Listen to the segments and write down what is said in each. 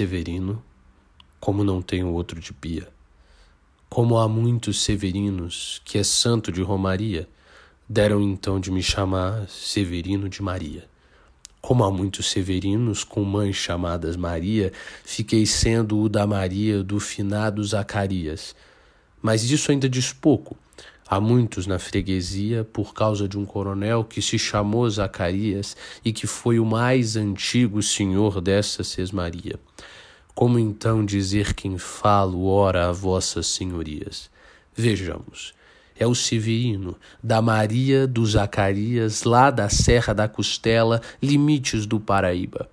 Severino, como não tenho outro de pia. Como há muitos Severinos, que é santo de Romaria, deram então de me chamar Severino de Maria. Como há muitos severinos com mães chamadas Maria, fiquei sendo o da Maria do finado Zacarias. Mas isso ainda diz pouco. Há muitos na freguesia por causa de um coronel que se chamou Zacarias e que foi o mais antigo senhor dessa sesmaria. Como então dizer quem falo, ora a vossas senhorias? Vejamos é o Severino, da Maria do Zacarias, lá da Serra da Costela, limites do Paraíba.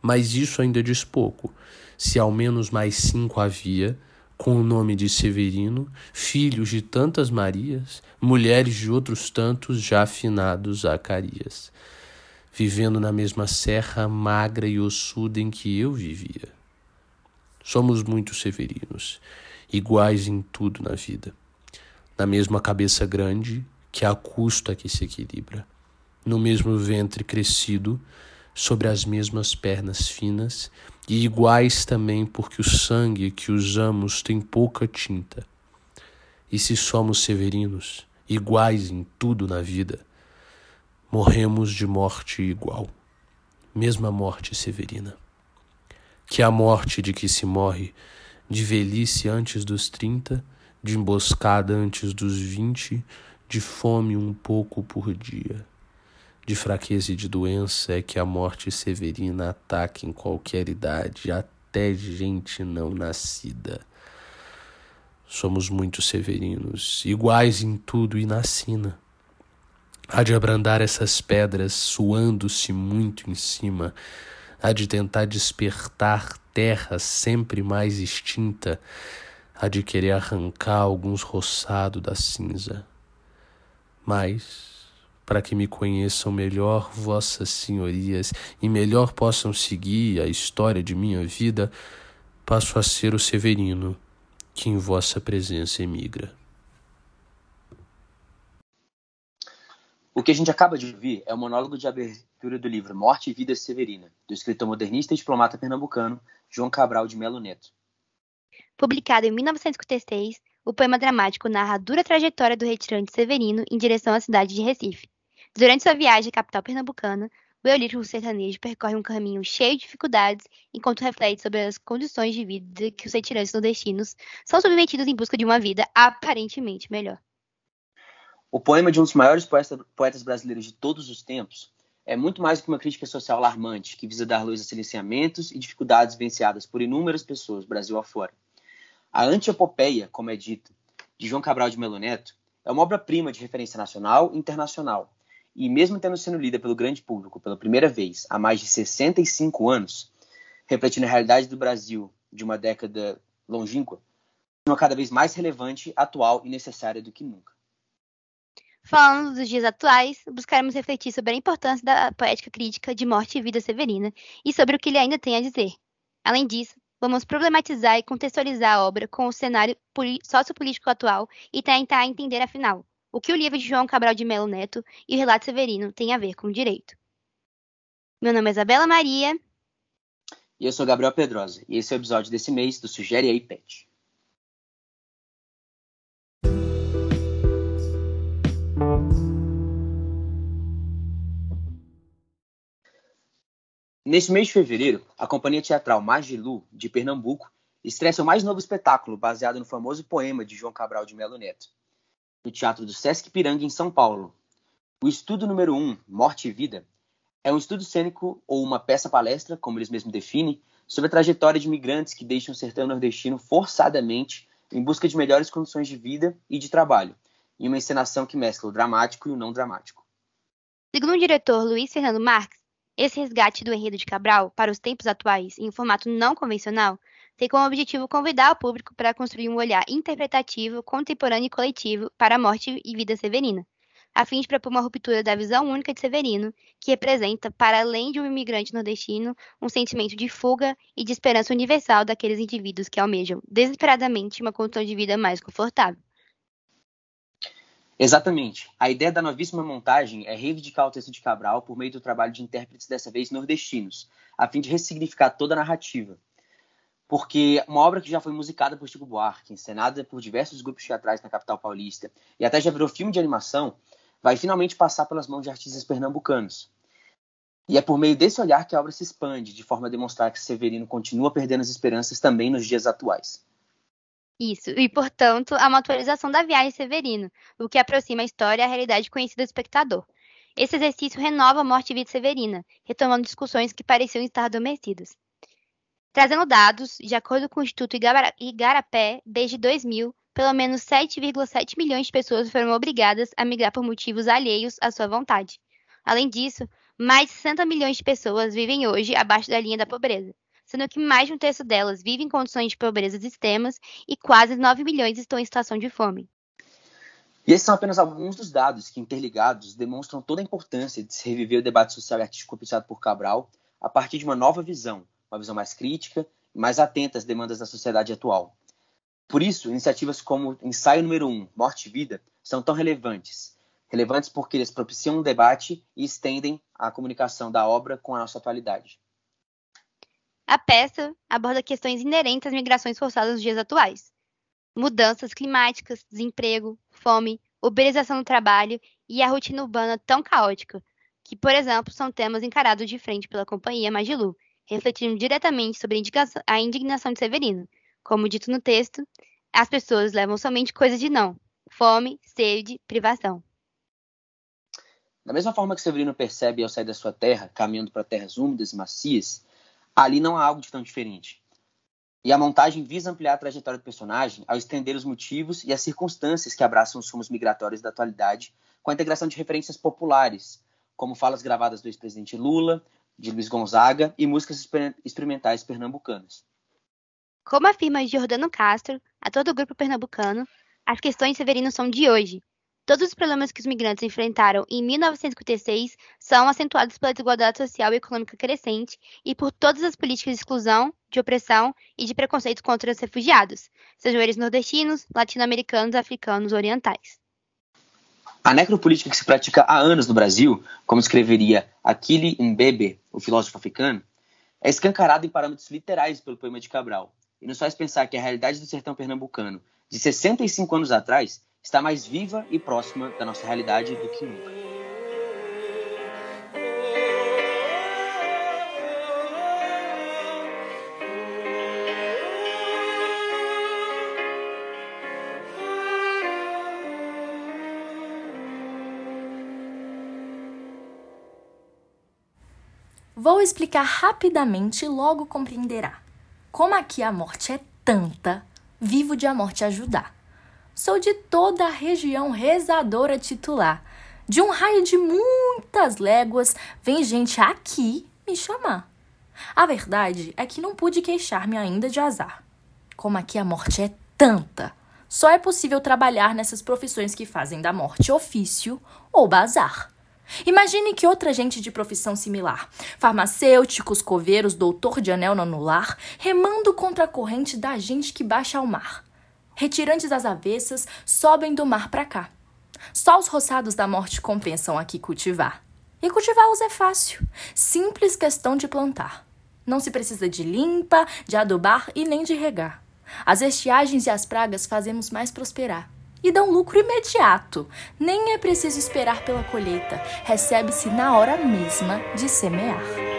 Mas isso ainda diz pouco. Se ao menos mais cinco havia, com o nome de Severino, filhos de tantas Marias, mulheres de outros tantos já afinados Zacarias, vivendo na mesma serra magra e ossuda em que eu vivia. Somos muitos severinos, iguais em tudo na vida na mesma cabeça grande que a custa que se equilibra, no mesmo ventre crescido, sobre as mesmas pernas finas e iguais também porque o sangue que usamos tem pouca tinta. E se somos severinos, iguais em tudo na vida, morremos de morte igual, mesma morte severina. Que a morte de que se morre de velhice antes dos trinta de emboscada antes dos vinte, de fome um pouco por dia. De fraqueza e de doença é que a morte severina ataca em qualquer idade, até gente não nascida. Somos muito severinos, iguais em tudo e na sina. Há de abrandar essas pedras, suando-se muito em cima, há de tentar despertar terra sempre mais extinta, há de querer arrancar alguns roçados da cinza. Mas, para que me conheçam melhor vossas senhorias e melhor possam seguir a história de minha vida, passo a ser o Severino, que em vossa presença emigra. O que a gente acaba de ouvir é o monólogo de abertura do livro Morte e Vida Severina, do escritor modernista e diplomata pernambucano João Cabral de Melo Neto. Publicado em 1956, o poema dramático narra a dura trajetória do retirante Severino em direção à cidade de Recife. Durante sua viagem à capital pernambucana, o eulírico sertanejo percorre um caminho cheio de dificuldades enquanto reflete sobre as condições de vida que os retirantes nordestinos são submetidos em busca de uma vida aparentemente melhor. O poema de um dos maiores poetas brasileiros de todos os tempos é muito mais que uma crítica social alarmante que visa dar luz a silenciamentos e dificuldades vivenciadas por inúmeras pessoas, Brasil afora. A Antiopopeia, como é dito, de João Cabral de Melo Neto, é uma obra-prima de referência nacional e internacional. E mesmo tendo sido lida pelo grande público pela primeira vez há mais de 65 anos, refletindo a realidade do Brasil de uma década longínqua, uma cada vez mais relevante, atual e necessária do que nunca. Falando dos dias atuais, buscaremos refletir sobre a importância da poética crítica de Morte e Vida Severina e sobre o que ele ainda tem a dizer. Além disso, Vamos problematizar e contextualizar a obra com o cenário sociopolítico atual e tentar entender, afinal, o que o livro de João Cabral de Melo Neto e o relato Severino têm a ver com o direito. Meu nome é Isabela Maria. E eu sou Gabriel Pedrosa, e esse é o episódio desse mês do Sugere aí, Pet. Neste mês de fevereiro, a companhia teatral Magilu, de Pernambuco, estreia seu mais novo espetáculo, baseado no famoso poema de João Cabral de Melo Neto, no Teatro do Sesc Piranga, em São Paulo. O estudo número 1, um, Morte e Vida, é um estudo cênico ou uma peça-palestra, como eles mesmos definem, sobre a trajetória de imigrantes que deixam o sertão nordestino forçadamente em busca de melhores condições de vida e de trabalho, em uma encenação que mescla o dramático e o não dramático. Segundo o diretor Luiz Fernando Marques, esse resgate do enredo de Cabral para os tempos atuais em um formato não convencional tem como objetivo convidar o público para construir um olhar interpretativo, contemporâneo e coletivo para a morte e vida severina, a fim de propor uma ruptura da visão única de Severino, que representa, para além de um imigrante nordestino, um sentimento de fuga e de esperança universal daqueles indivíduos que almejam desesperadamente uma condição de vida mais confortável. Exatamente. A ideia da novíssima montagem é reivindicar o texto de Cabral por meio do trabalho de intérpretes dessa vez nordestinos, a fim de ressignificar toda a narrativa. Porque uma obra que já foi musicada por Chico Buarque, encenada por diversos grupos teatrais na capital paulista e até já virou filme de animação, vai finalmente passar pelas mãos de artistas pernambucanos. E é por meio desse olhar que a obra se expande, de forma a demonstrar que Severino continua perdendo as esperanças também nos dias atuais. Isso, e portanto, há uma atualização da viagem Severino, o que aproxima a história à realidade conhecida do espectador. Esse exercício renova a morte e vida severina, retomando discussões que pareciam estar adormecidas. Trazendo dados, de acordo com o Instituto Igarapé, desde 2000, pelo menos 7,7 milhões de pessoas foram obrigadas a migrar por motivos alheios à sua vontade. Além disso, mais de 60 milhões de pessoas vivem hoje abaixo da linha da pobreza, sendo que mais de um terço delas vive em condições de pobreza extremas e quase 9 milhões estão em situação de fome. E esses são apenas alguns dos dados que, interligados, demonstram toda a importância de se reviver o debate social e artístico propiciado por Cabral a partir de uma nova visão, uma visão mais crítica mais atenta às demandas da sociedade atual. Por isso, iniciativas como Ensaio Número 1, Morte e Vida, são tão relevantes. Relevantes porque eles propiciam um debate e estendem a comunicação da obra com a nossa atualidade. A peça aborda questões inerentes às migrações forçadas nos dias atuais. Mudanças climáticas, desemprego, fome, uberização do trabalho e a rotina urbana tão caótica, que, por exemplo, são temas encarados de frente pela companhia Magilu, refletindo diretamente sobre a indignação de Severino. Como dito no texto, as pessoas levam somente coisas de não: fome, sede, privação. Da mesma forma que Severino percebe ao sair da sua terra, caminhando para terras úmidas e macias, ali não há algo de tão diferente. E a montagem visa ampliar a trajetória do personagem ao estender os motivos e as circunstâncias que abraçam os rumos migratórios da atualidade, com a integração de referências populares, como falas gravadas do ex-presidente Lula, de Luiz Gonzaga e músicas experimentais pernambucanas. Como afirma Jordano Castro, ator do grupo pernambucano, as questões Severino são de hoje. Todos os problemas que os migrantes enfrentaram em 1956 são acentuados pela desigualdade social e econômica crescente e por todas as políticas de exclusão, de opressão e de preconceito contra os refugiados, sejam eles nordestinos, latino-americanos, africanos ou orientais. A necropolítica que se pratica há anos no Brasil, como escreveria Achille Mbembe, o filósofo africano, é escancarada em parâmetros literais pelo poema de Cabral, e nos faz pensar que a realidade do sertão pernambucano de 65 anos atrás está mais viva e próxima da nossa realidade do que nunca. Vou explicar rapidamente e logo compreenderá. Como aqui a morte é tanta, vivo de a morte ajudar. Sou de toda a região rezadora titular. De um raio de muitas léguas, vem gente aqui me chamar. A verdade é que não pude queixar-me ainda de azar. Como aqui a morte é tanta, só é possível trabalhar nessas profissões que fazem da morte ofício ou bazar. Imagine que outra gente de profissão similar, farmacêuticos, coveiros, doutor de anel no anular, remando contra a corrente da gente que baixa ao mar. Retirantes das avessas, sobem do mar para cá. Só os roçados da morte compensam aqui cultivar. E cultivá-los é fácil, simples questão de plantar. Não se precisa de limpa, de adubar e nem de regar. As estiagens e as pragas fazemos mais prosperar e dão lucro imediato. Nem é preciso esperar pela colheita, recebe-se na hora mesma de semear.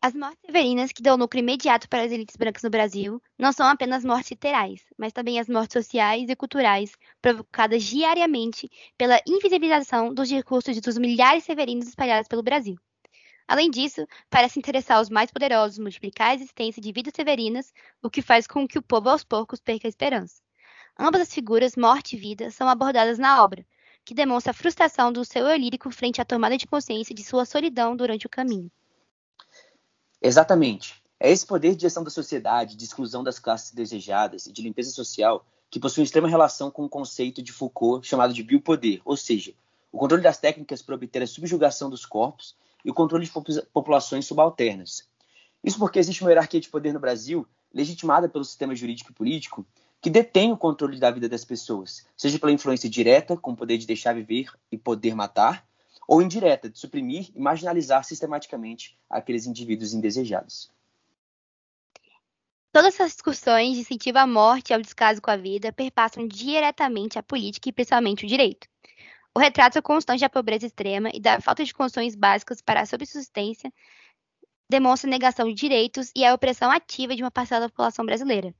As mortes severinas que dão lucro imediato para as elites brancas no Brasil não são apenas mortes literais, mas também as mortes sociais e culturais provocadas diariamente pela invisibilização dos discursos dos milhares severinos espalhados pelo Brasil. Além disso, parece interessar os mais poderosos multiplicar a existência de vidas severinas, o que faz com que o povo aos poucos perca a esperança. Ambas as figuras, morte e vida, são abordadas na obra, que demonstra a frustração do seu eu lírico frente à tomada de consciência de sua solidão durante o caminho. Exatamente. É esse poder de gestão da sociedade, de exclusão das classes desejadas e de limpeza social que possui extrema relação com o conceito de Foucault chamado de biopoder, ou seja, o controle das técnicas para obter a subjugação dos corpos e o controle de populações subalternas. Isso porque existe uma hierarquia de poder no Brasil, legitimada pelo sistema jurídico e político, que detém o controle da vida das pessoas, seja pela influência direta, com o poder de deixar viver e poder matar, ou indireta, de suprimir e marginalizar sistematicamente aqueles indivíduos indesejados. Todas essas discussões de incentivo à morte e ao descaso com a vida perpassam diretamente a política e principalmente o direito. O retrato constante da pobreza extrema e da falta de condições básicas para a subsistência demonstra a negação de direitos e a opressão ativa de uma parcela da população brasileira,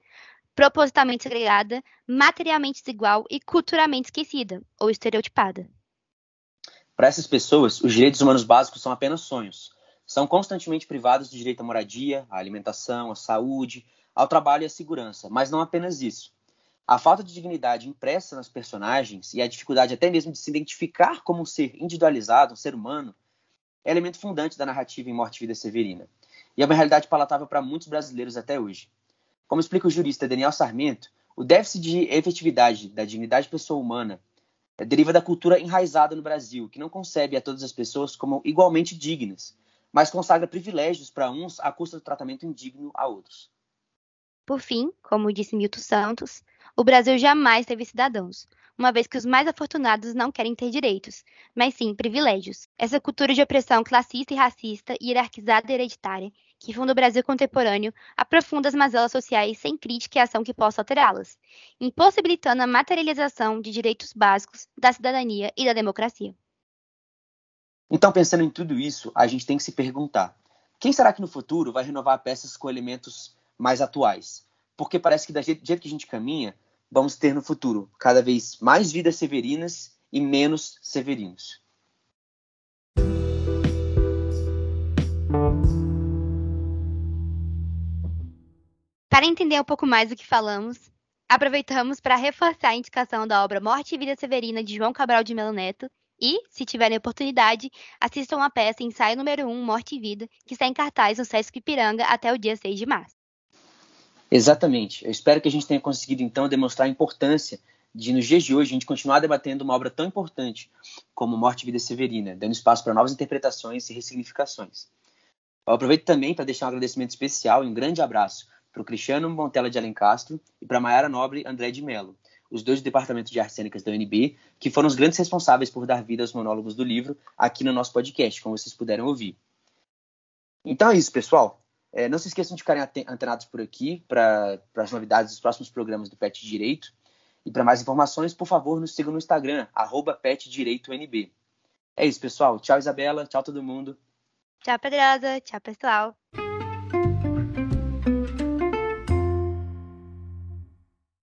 propositalmente segregada, materialmente desigual e culturalmente esquecida ou estereotipada. Para essas pessoas, os direitos humanos básicos são apenas sonhos. São constantemente privados do direito à moradia, à alimentação, à saúde, ao trabalho e à segurança, mas não apenas isso. A falta de dignidade impressa nas personagens e a dificuldade até mesmo de se identificar como um ser individualizado, um ser humano, é elemento fundante da narrativa em Morte e Vida Severina. E é uma realidade palatável para muitos brasileiros até hoje. Como explica o jurista Daniel Sarmento, o déficit de efetividade da dignidade pessoa humana deriva da cultura enraizada no Brasil, que não concebe a todas as pessoas como igualmente dignas, mas consagra privilégios para uns à custa do tratamento indigno a outros. Por fim, como disse Milton Santos, o Brasil jamais teve cidadãos, uma vez que os mais afortunados não querem ter direitos, mas sim privilégios. Essa cultura de opressão classista e racista, hierarquizada e hereditária, que funda o Brasil contemporâneo, aprofunda as mazelas sociais sem crítica e ação que possa alterá-las, impossibilitando a materialização de direitos básicos da cidadania e da democracia. Então, pensando em tudo isso, a gente tem que se perguntar: quem será que no futuro vai renovar peças com elementos mais atuais. Porque parece que, do jeito, que a gente caminha, vamos ter no futuro cada vez mais vidas severinas e menos severinos. Para entender um pouco mais do que falamos, aproveitamos para reforçar a indicação da obra Morte e Vida Severina de João Cabral de Melo Neto e, se tiverem oportunidade, assistam a peça Ensaio número 1, Morte e Vida, que está em cartaz no Sesc Ipiranga até o dia 6 de março. Exatamente. Eu espero que a gente tenha conseguido, então, demonstrar a importância de, nos dias de hoje, a gente continuar debatendo uma obra tão importante como Morte e Vida Severina, dando espaço para novas interpretações e ressignificações. Eu aproveito também para deixar um agradecimento especial e um grande abraço para o Cristiano Montella de Alencastro e para a Mayara Nobre André de Mello, os dois do Departamento de Artes Cênicas da UNB, que foram os grandes responsáveis por dar vida aos monólogos do livro aqui no nosso podcast, como vocês puderam ouvir. Então é isso, pessoal. É, não se esqueçam de ficarem antenados por aqui para as novidades dos próximos programas do PET Direito. E para mais informações, por favor, nos sigam no Instagram, PetDireitoNB. É isso, pessoal. Tchau, Isabela. Tchau, todo mundo. Tchau, Pedrosa. Tchau, pessoal.